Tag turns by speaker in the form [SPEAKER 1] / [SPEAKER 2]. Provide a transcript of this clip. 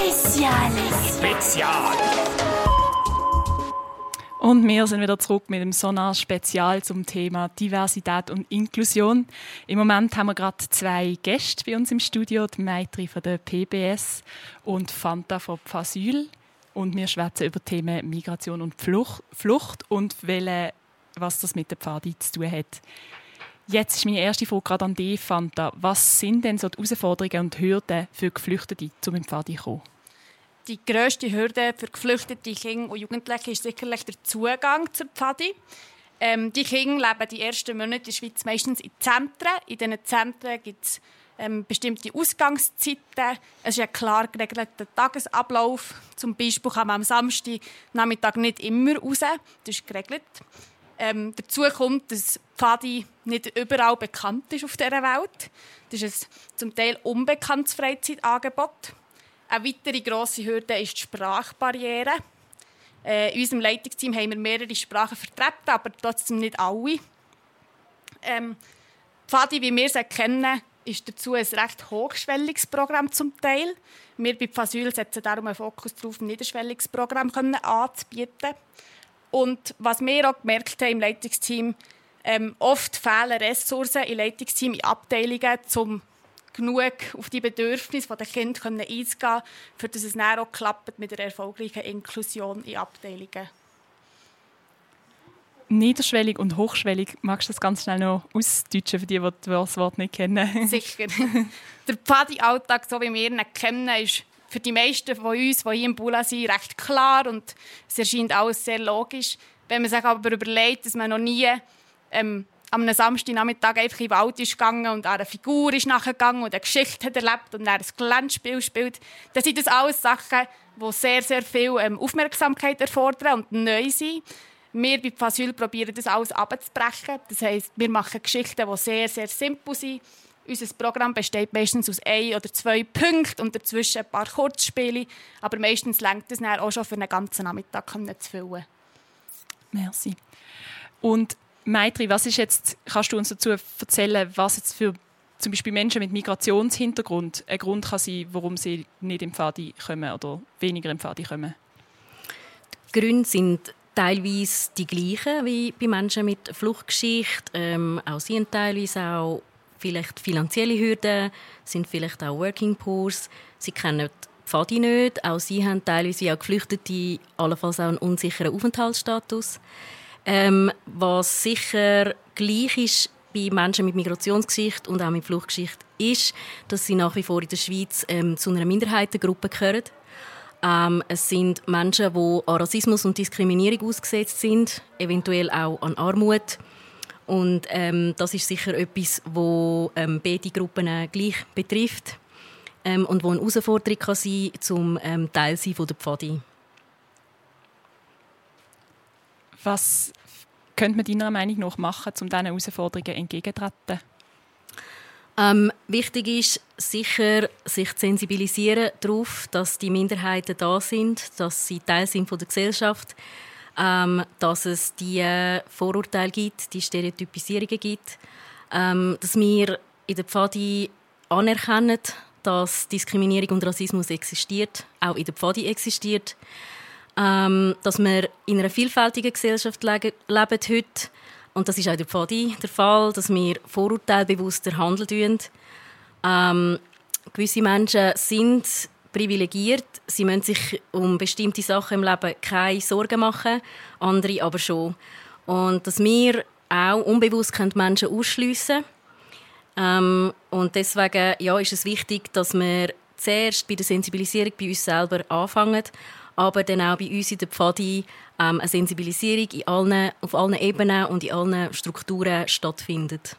[SPEAKER 1] Spezial.
[SPEAKER 2] Spezial.
[SPEAKER 3] Und wir sind wieder zurück mit dem Sonar-Spezial zum Thema Diversität und Inklusion. Im Moment haben wir gerade zwei Gäste bei uns im Studio, die Maitri von der PBS und Fanta von Pfasyl. Und wir schwätzen über Themen Migration und Flucht und welche, was das mit der Pfadi zu tun hat. Jetzt ist meine erste Frage gerade an dich, Fanta. Was sind denn so die Herausforderungen und Hürden für Geflüchtete, um in Pfadi zu kommen?
[SPEAKER 4] Die grösste Hürde für geflüchtete Kinder und Jugendliche ist sicherlich der Zugang zur Pfadi. Ähm, die Kinder leben die ersten Monate in der Schweiz meistens in Zentren. In diesen Zentren gibt es ähm, bestimmte Ausgangszeiten. Es ist ein klar geregelter Tagesablauf. Zum Beispiel kann man am Samstag Nachmittag nicht immer raus. Das ist geregelt. Ähm, dazu kommt, dass Pfadi nicht überall bekannt ist auf dieser Welt. Das ist ein zum Teil unbekanntes Freizeitangebot. Eine weitere grosse Hürde ist die Sprachbarriere. Äh, in unserem Leitungsteam haben wir mehrere Sprachen vertreten, aber trotzdem nicht alle. Ähm, Pfadi, wie wir es kennen, ist dazu ein recht hochschwelliges Programm zum Teil. Wir bei Pfasyl setzen darum einen Fokus darauf, ein niederschwelliges Programm anzubieten. Und was wir auch gemerkt haben im Leitungsteam, ähm, oft fehlen Ressourcen im Leitungsteam in Abteilungen, um genug auf die Bedürfnisse der Kinder einzugehen, für dass es dann auch klappt mit der erfolgreichen Inklusion in Abteilungen.
[SPEAKER 3] Niederschwellig und hochschwellig, magst du das ganz schnell noch ausdeutschen für die, die das Wort nicht kennen?
[SPEAKER 4] Sicher. Der Pfadi-Alltag, so wie wir ihn kennen, ist für die meisten von uns, die hier im Bula sind, recht klar und es erscheint alles sehr logisch. Wenn man sich aber überlegt, dass man noch nie ähm, am Samstagnachmittag einfach in den Wald ist gegangen und einer Figur ist nachgegangen und eine Geschichte hat erlebt und ein Glänzspiel spielt, dann sind das alles Sachen, die sehr, sehr viel ähm, Aufmerksamkeit erfordern und neu sind. Wir bei Fasyl probieren das alles abzubrechen. Das heisst, wir machen Geschichten, die sehr, sehr simpel sind unser Programm besteht meistens aus ein oder zwei Punkten und dazwischen ein paar Kurzspiele. Aber meistens längt es dann auch schon für einen ganzen Nachmittag zu füllen.
[SPEAKER 3] Merci. Und Maitri, was ist jetzt, kannst du uns dazu erzählen, was jetzt für zum Beispiel Menschen mit Migrationshintergrund ein Grund kann sein, warum sie nicht im Pfadi kommen oder weniger im Pfadi kommen?
[SPEAKER 5] Die Gründe sind teilweise die gleichen wie bei Menschen mit Fluchtgeschichte. Ähm, auch sie haben teilweise auch vielleicht finanzielle Hürden, sind vielleicht auch Working Poors. Sie kennen die Pfadi nicht. Auch sie haben teilweise auch Geflüchtete, allenfalls auch einen unsicheren Aufenthaltsstatus. Ähm, was sicher gleich ist bei Menschen mit Migrationsgeschichte und auch mit Fluchtgeschichte ist, dass sie nach wie vor in der Schweiz ähm, zu einer Minderheitengruppe gehören. Ähm, es sind Menschen, die an Rassismus und Diskriminierung ausgesetzt sind, eventuell auch an Armut und ähm, das ist sicher etwas, wo ähm, beide Gruppen äh, gleich betrifft ähm, und wo eine Herausforderung kann sein zum ähm, Teil sein von der Pfadi.
[SPEAKER 3] Was könnte man deiner Meinung nach machen, um diesen Herausforderungen entgegenzutreten?
[SPEAKER 5] Ähm, wichtig ist sicher, sich zu sensibilisieren darauf, dass die Minderheiten da sind, dass sie Teil sind von der Gesellschaft ähm, dass es die Vorurteile gibt, die Stereotypisierungen gibt, ähm, dass wir in der Pfadi anerkennen, dass Diskriminierung und Rassismus existiert, auch in der Pfadi existiert, ähm, dass wir in einer vielfältigen Gesellschaft leben heute und das ist auch der Pfadi der Fall, dass wir vorurteilbewusster handeln. Ähm, gewisse Menschen sind privilegiert. Sie müssen sich um bestimmte Sachen im Leben keine Sorgen machen, andere aber schon. Und dass wir auch unbewusst Menschen ausschliessen ähm, Und deswegen ja, ist es wichtig, dass wir zuerst bei der Sensibilisierung bei uns selber anfangen, aber dann auch bei uns in der Pfadi ähm, eine Sensibilisierung in allen, auf allen Ebenen und in allen Strukturen stattfindet.